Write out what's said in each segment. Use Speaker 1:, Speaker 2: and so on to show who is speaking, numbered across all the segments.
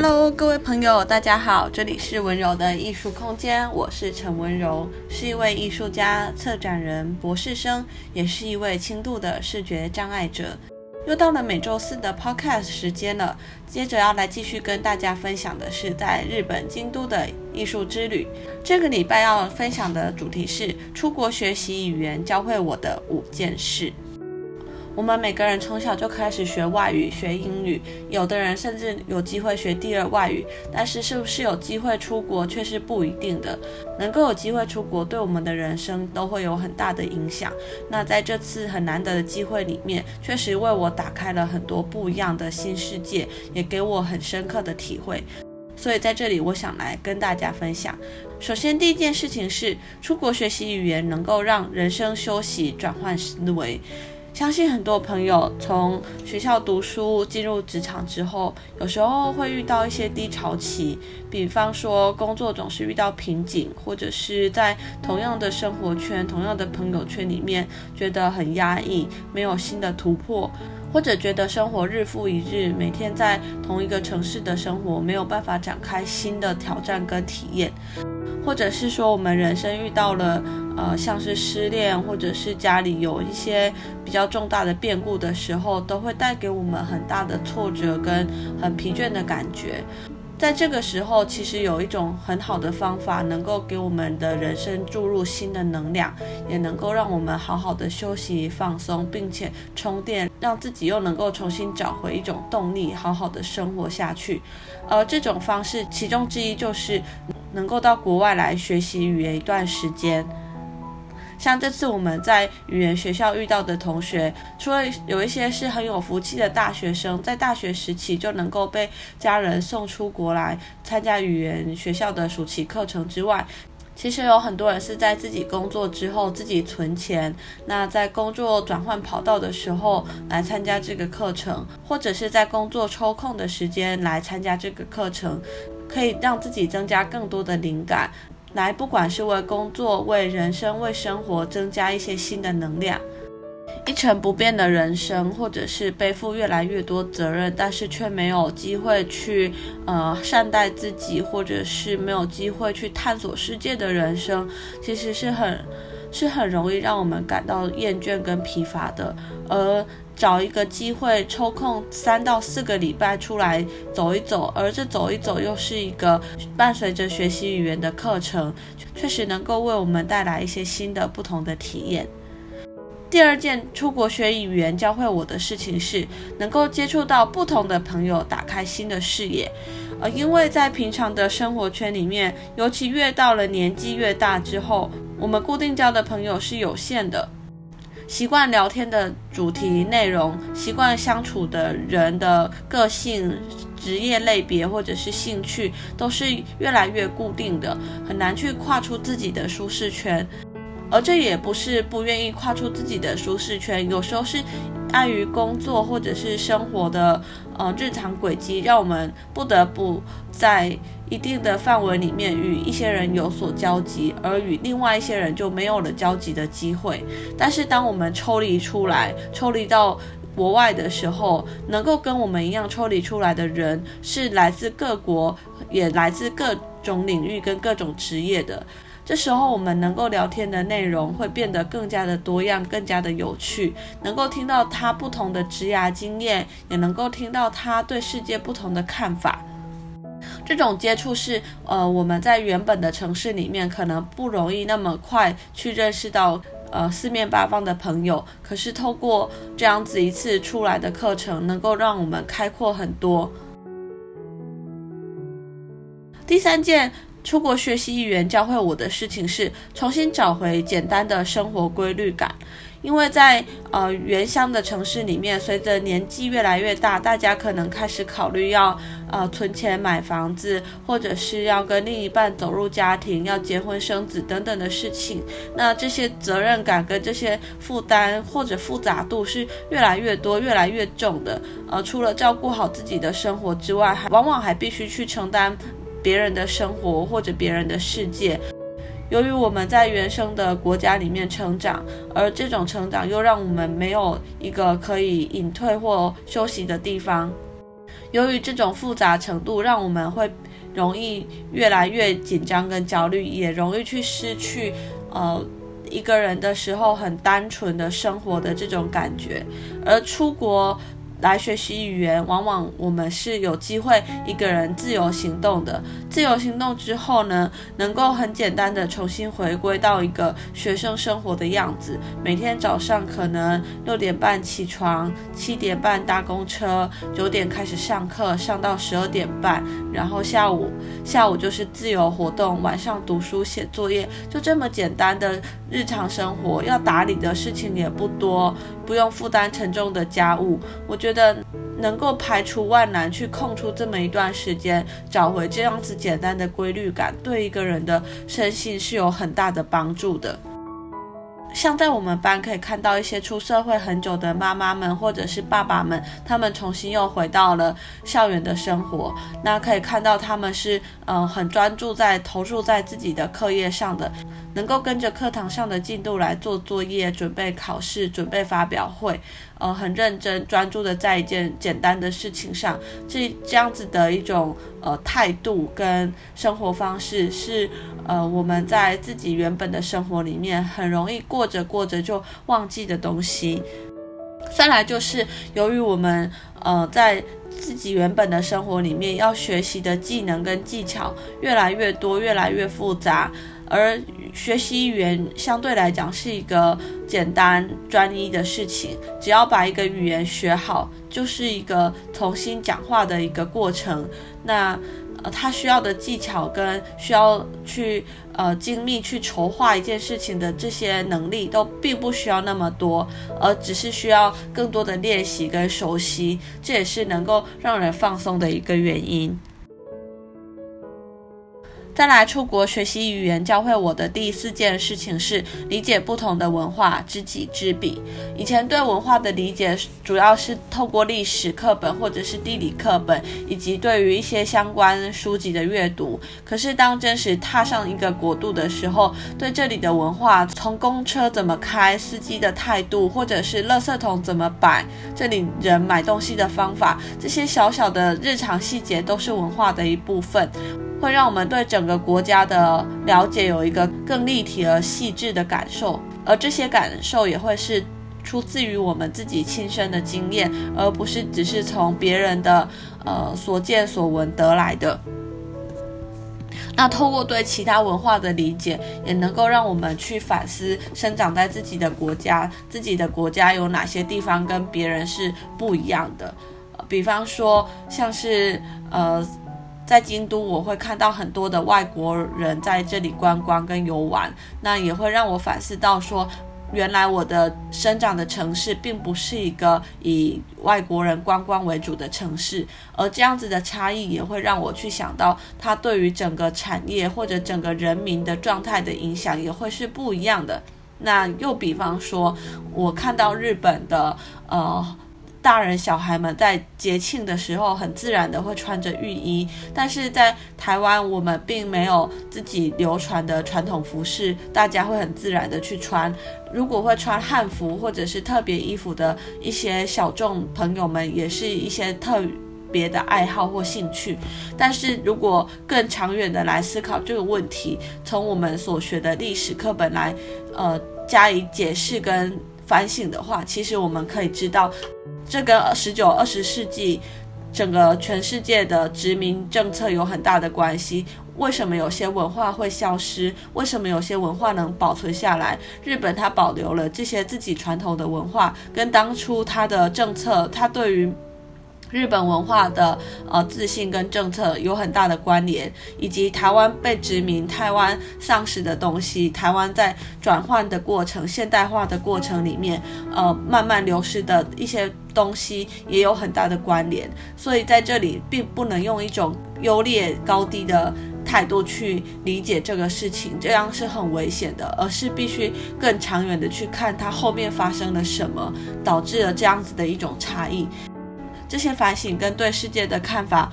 Speaker 1: Hello，各位朋友，大家好，这里是温柔的艺术空间，我是陈温柔，是一位艺术家、策展人、博士生，也是一位轻度的视觉障碍者。又到了每周四的 Podcast 时间了，接着要来继续跟大家分享的是在日本京都的艺术之旅。这个礼拜要分享的主题是出国学习语言教会我的五件事。我们每个人从小就开始学外语，学英语，有的人甚至有机会学第二外语。但是，是不是有机会出国却是不一定的。能够有机会出国，对我们的人生都会有很大的影响。那在这次很难得的机会里面，确实为我打开了很多不一样的新世界，也给我很深刻的体会。所以在这里，我想来跟大家分享。首先，第一件事情是，出国学习语言能够让人生休息，转换思维。相信很多朋友从学校读书进入职场之后，有时候会遇到一些低潮期，比方说工作总是遇到瓶颈，或者是在同样的生活圈、同样的朋友圈里面觉得很压抑，没有新的突破，或者觉得生活日复一日，每天在同一个城市的生活没有办法展开新的挑战跟体验，或者是说我们人生遇到了。呃，像是失恋，或者是家里有一些比较重大的变故的时候，都会带给我们很大的挫折跟很疲倦的感觉。在这个时候，其实有一种很好的方法，能够给我们的人生注入新的能量，也能够让我们好好的休息放松，并且充电，让自己又能够重新找回一种动力，好好的生活下去。而这种方式，其中之一就是能够到国外来学习语言一段时间。像这次我们在语言学校遇到的同学，除了有一些是很有福气的大学生，在大学时期就能够被家人送出国来参加语言学校的暑期课程之外，其实有很多人是在自己工作之后自己存钱，那在工作转换跑道的时候来参加这个课程，或者是在工作抽空的时间来参加这个课程，可以让自己增加更多的灵感。来，不管是为工作、为人生、为生活增加一些新的能量，一成不变的人生，或者是背负越来越多责任，但是却没有机会去呃善待自己，或者是没有机会去探索世界的人生，其实是很是很容易让我们感到厌倦跟疲乏的，而。找一个机会抽空三到四个礼拜出来走一走，而这走一走又是一个伴随着学习语言的课程，确实能够为我们带来一些新的不同的体验。第二件出国学语言教会我的事情是，能够接触到不同的朋友，打开新的视野。呃，因为在平常的生活圈里面，尤其越到了年纪越大之后，我们固定交的朋友是有限的。习惯聊天的主题内容，习惯相处的人的个性、职业类别或者是兴趣，都是越来越固定的，很难去跨出自己的舒适圈。而这也不是不愿意跨出自己的舒适圈，有时候是碍于工作或者是生活的呃日常轨迹，让我们不得不在一定的范围里面与一些人有所交集，而与另外一些人就没有了交集的机会。但是当我们抽离出来，抽离到国外的时候，能够跟我们一样抽离出来的人，是来自各国，也来自各种领域跟各种职业的。这时候，我们能够聊天的内容会变得更加的多样，更加的有趣。能够听到他不同的职涯经验，也能够听到他对世界不同的看法。这种接触是，呃，我们在原本的城市里面可能不容易那么快去认识到，呃，四面八方的朋友。可是透过这样子一次出来的课程，能够让我们开阔很多。第三件。出国学习语言教会我的事情是重新找回简单的生活规律感，因为在呃原乡的城市里面，随着年纪越来越大，大家可能开始考虑要呃存钱买房子，或者是要跟另一半走入家庭，要结婚生子等等的事情。那这些责任感跟这些负担或者复杂度是越来越多、越来越重的。呃，除了照顾好自己的生活之外，还往往还必须去承担。别人的生活或者别人的世界，由于我们在原生的国家里面成长，而这种成长又让我们没有一个可以隐退或休息的地方。由于这种复杂程度，让我们会容易越来越紧张跟焦虑，也容易去失去呃一个人的时候很单纯的生活的这种感觉，而出国。来学习语言，往往我们是有机会一个人自由行动的。自由行动之后呢，能够很简单的重新回归到一个学生生活的样子。每天早上可能六点半起床，七点半搭公车，九点开始上课，上到十二点半，然后下午下午就是自由活动，晚上读书写作业，就这么简单的日常生活。要打理的事情也不多，不用负担沉重的家务。我觉得。能够排除万难去空出这么一段时间，找回这样子简单的规律感，对一个人的身心是有很大的帮助的。像在我们班可以看到一些出社会很久的妈妈们或者是爸爸们，他们重新又回到了校园的生活。那可以看到他们是嗯、很专注在投入在自己的课业上的，能够跟着课堂上的进度来做作业、准备考试、准备发表会，呃很认真专注的在一件简单的事情上。这这样子的一种呃态度跟生活方式是。呃，我们在自己原本的生活里面很容易过着过着就忘记的东西。再来就是由于我们呃在自己原本的生活里面要学习的技能跟技巧越来越多，越来越复杂，而学习语言相对来讲是一个简单专一的事情，只要把一个语言学好，就是一个重新讲话的一个过程。那呃，他需要的技巧跟需要去呃精密去筹划一件事情的这些能力都并不需要那么多，而只是需要更多的练习跟熟悉，这也是能够让人放松的一个原因。再来出国学习语言，教会我的第四件事情是理解不同的文化，知己知彼。以前对文化的理解主要是透过历史课本或者是地理课本，以及对于一些相关书籍的阅读。可是当真实踏上一个国度的时候，对这里的文化，从公车怎么开、司机的态度，或者是垃圾桶怎么摆，这里人买东西的方法，这些小小的日常细节都是文化的一部分。会让我们对整个国家的了解有一个更立体而细致的感受，而这些感受也会是出自于我们自己亲身的经验，而不是只是从别人的呃所见所闻得来的。那透过对其他文化的理解，也能够让我们去反思生长在自己的国家，自己的国家有哪些地方跟别人是不一样的。比方说像是呃。在京都，我会看到很多的外国人在这里观光跟游玩，那也会让我反思到说，原来我的生长的城市并不是一个以外国人观光为主的城市，而这样子的差异也会让我去想到，它对于整个产业或者整个人民的状态的影响也会是不一样的。那又比方说，我看到日本的呃。大人小孩们在节庆的时候很自然的会穿着浴衣，但是在台湾我们并没有自己流传的传统服饰，大家会很自然的去穿。如果会穿汉服或者是特别衣服的一些小众朋友们，也是一些特别的爱好或兴趣。但是如果更长远的来思考这个问题，从我们所学的历史课本来，呃，加以解释跟反省的话，其实我们可以知道。这跟十九、二十世纪整个全世界的殖民政策有很大的关系。为什么有些文化会消失？为什么有些文化能保存下来？日本它保留了这些自己传统的文化，跟当初它的政策，它对于。日本文化的呃自信跟政策有很大的关联，以及台湾被殖民、台湾丧失的东西，台湾在转换的过程、现代化的过程里面，呃，慢慢流失的一些东西也有很大的关联。所以在这里，并不能用一种优劣高低的态度去理解这个事情，这样是很危险的，而是必须更长远的去看它后面发生了什么，导致了这样子的一种差异。这些反省跟对世界的看法，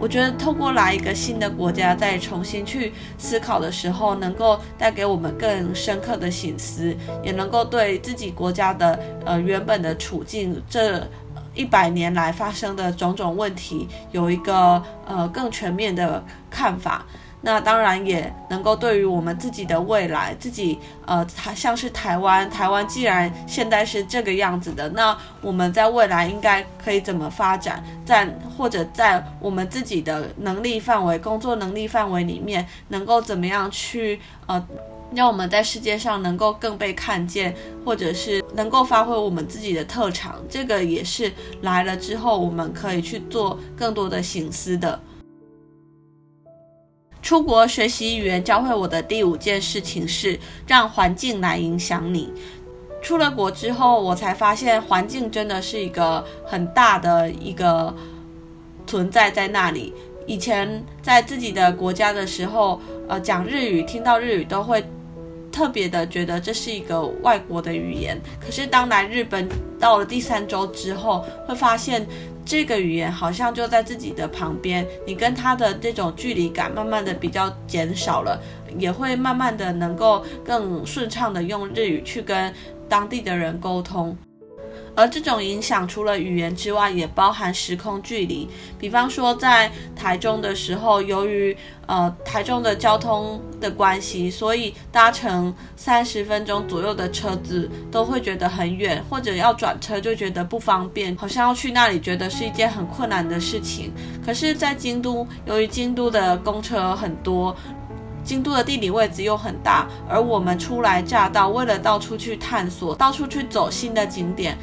Speaker 1: 我觉得透过来一个新的国家再重新去思考的时候，能够带给我们更深刻的省思，也能够对自己国家的呃原本的处境这一百年来发生的种种问题有一个呃更全面的看法。那当然也能够对于我们自己的未来，自己呃，像是台湾，台湾既然现在是这个样子的，那我们在未来应该可以怎么发展？在或者在我们自己的能力范围、工作能力范围里面，能够怎么样去呃，让我们在世界上能够更被看见，或者是能够发挥我们自己的特长，这个也是来了之后我们可以去做更多的醒思的。出国学习语言教会我的第五件事情是让环境来影响你。出了国之后，我才发现环境真的是一个很大的一个存在在那里。以前在自己的国家的时候，呃，讲日语，听到日语都会特别的觉得这是一个外国的语言。可是当来日本到了第三周之后，会发现。这个语言好像就在自己的旁边，你跟他的这种距离感慢慢的比较减少了，也会慢慢的能够更顺畅的用日语去跟当地的人沟通。而这种影响除了语言之外，也包含时空距离。比方说，在台中的时候，由于呃台中的交通的关系，所以搭乘三十分钟左右的车子都会觉得很远，或者要转车就觉得不方便，好像要去那里觉得是一件很困难的事情。可是，在京都，由于京都的公车很多，京都的地理位置又很大，而我们初来乍到，为了到处去探索，到处去走新的景点。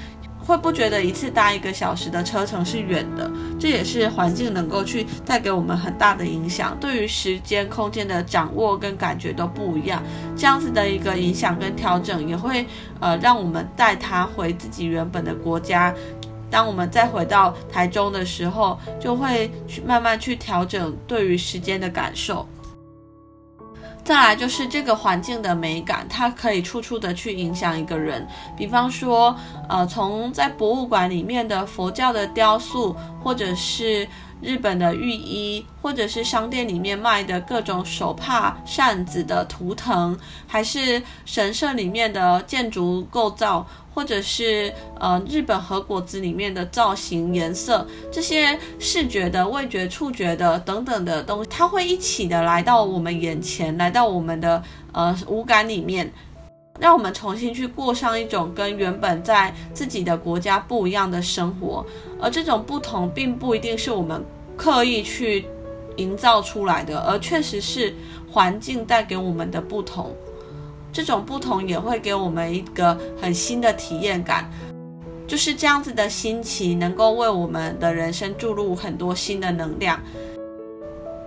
Speaker 1: 会不觉得一次搭一个小时的车程是远的？这也是环境能够去带给我们很大的影响，对于时间、空间的掌握跟感觉都不一样。这样子的一个影响跟调整，也会呃让我们带他回自己原本的国家。当我们再回到台中的时候，就会去慢慢去调整对于时间的感受。再来就是这个环境的美感，它可以处处的去影响一个人。比方说，呃，从在博物馆里面的佛教的雕塑，或者是日本的浴衣，或者是商店里面卖的各种手帕、扇子的图腾，还是神社里面的建筑构造。或者是呃日本和果子里面的造型、颜色，这些视觉的、味觉、触觉的等等的东西，它会一起的来到我们眼前，来到我们的呃五感里面，让我们重新去过上一种跟原本在自己的国家不一样的生活。而这种不同，并不一定是我们刻意去营造出来的，而确实是环境带给我们的不同。这种不同也会给我们一个很新的体验感，就是这样子的新奇，能够为我们的人生注入很多新的能量。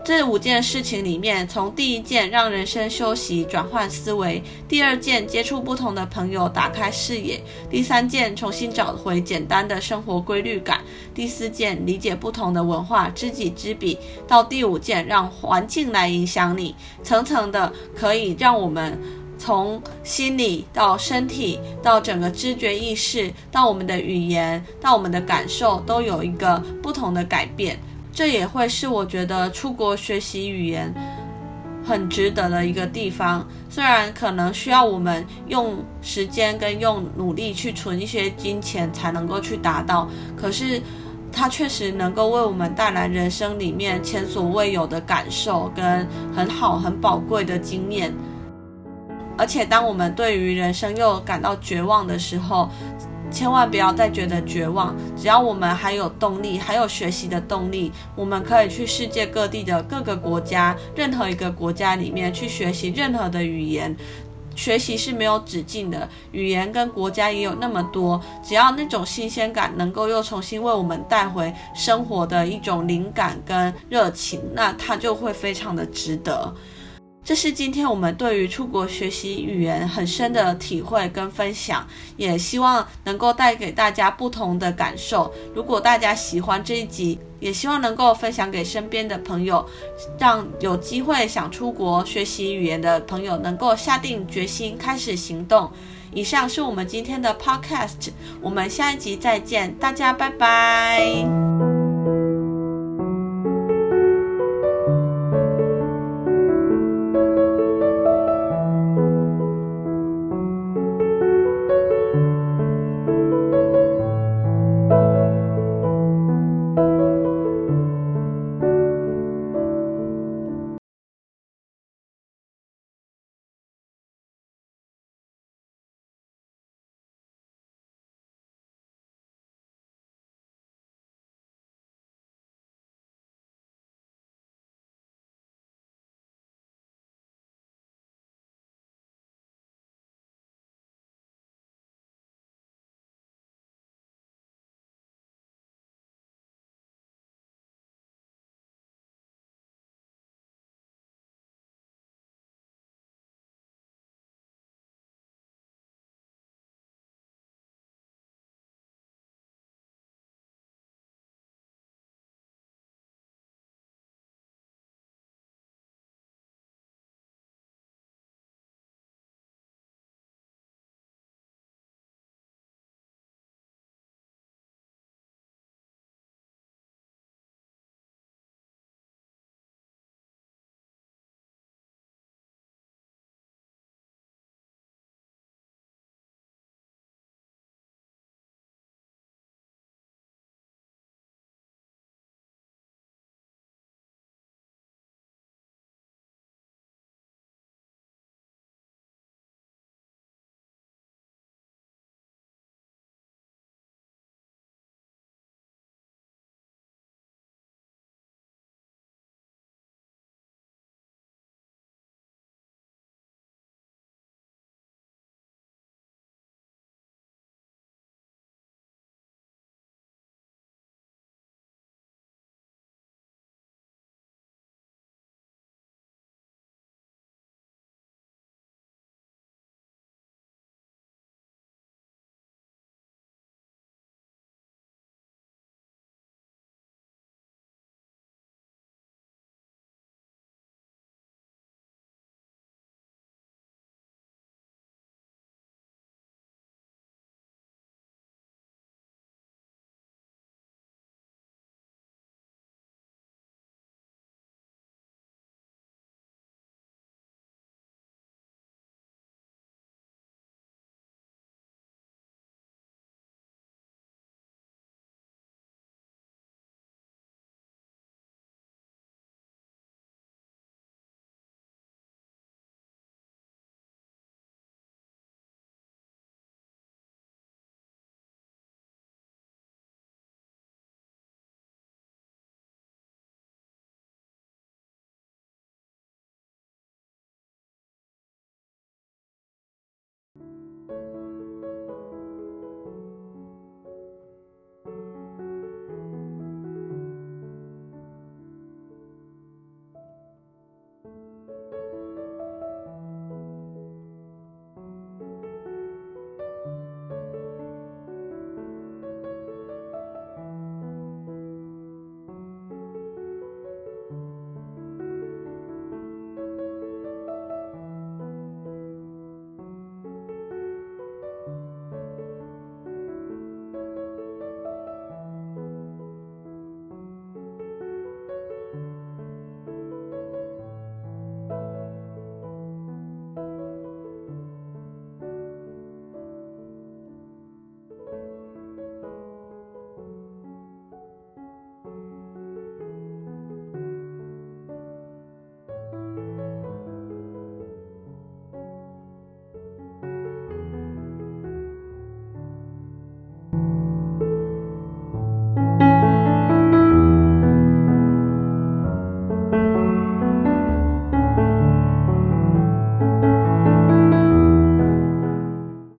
Speaker 1: 这五件事情里面，从第一件让人生休息、转换思维；第二件接触不同的朋友、打开视野；第三件重新找回简单的生活规律感；第四件理解不同的文化、知己知彼；到第五件让环境来影响你，层层的可以让我们。从心理到身体，到整个知觉意识，到我们的语言，到我们的感受，都有一个不同的改变。这也会是我觉得出国学习语言很值得的一个地方。虽然可能需要我们用时间跟用努力去存一些金钱才能够去达到，可是它确实能够为我们带来人生里面前所未有的感受跟很好很宝贵的经验。而且，当我们对于人生又感到绝望的时候，千万不要再觉得绝望。只要我们还有动力，还有学习的动力，我们可以去世界各地的各个国家，任何一个国家里面去学习任何的语言。学习是没有止境的，语言跟国家也有那么多。只要那种新鲜感能够又重新为我们带回生活的一种灵感跟热情，那它就会非常的值得。这是今天我们对于出国学习语言很深的体会跟分享，也希望能够带给大家不同的感受。如果大家喜欢这一集，也希望能够分享给身边的朋友，让有机会想出国学习语言的朋友能够下定决心开始行动。以上是我们今天的 Podcast，我们下一集再见，大家拜拜。